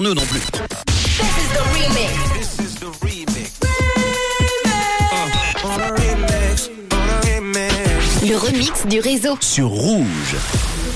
Nous non plus. Le remix du réseau. Sur Rouge.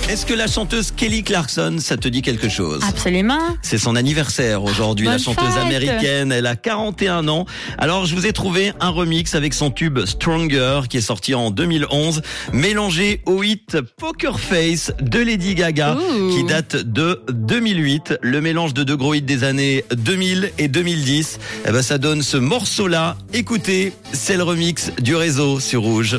Est-ce que la chanteuse Kelly Clarkson, ça te dit quelque chose? Absolument. C'est son anniversaire aujourd'hui, la chanteuse fête. américaine. Elle a 41 ans. Alors, je vous ai trouvé un remix avec son tube Stronger qui est sorti en 2011, mélangé au hit Poker Face de Lady Gaga qui date de 2008. Le mélange de deux gros hits des années 2000 et 2010. Eh ben, ça donne ce morceau-là. Écoutez, c'est le remix du réseau sur Rouge.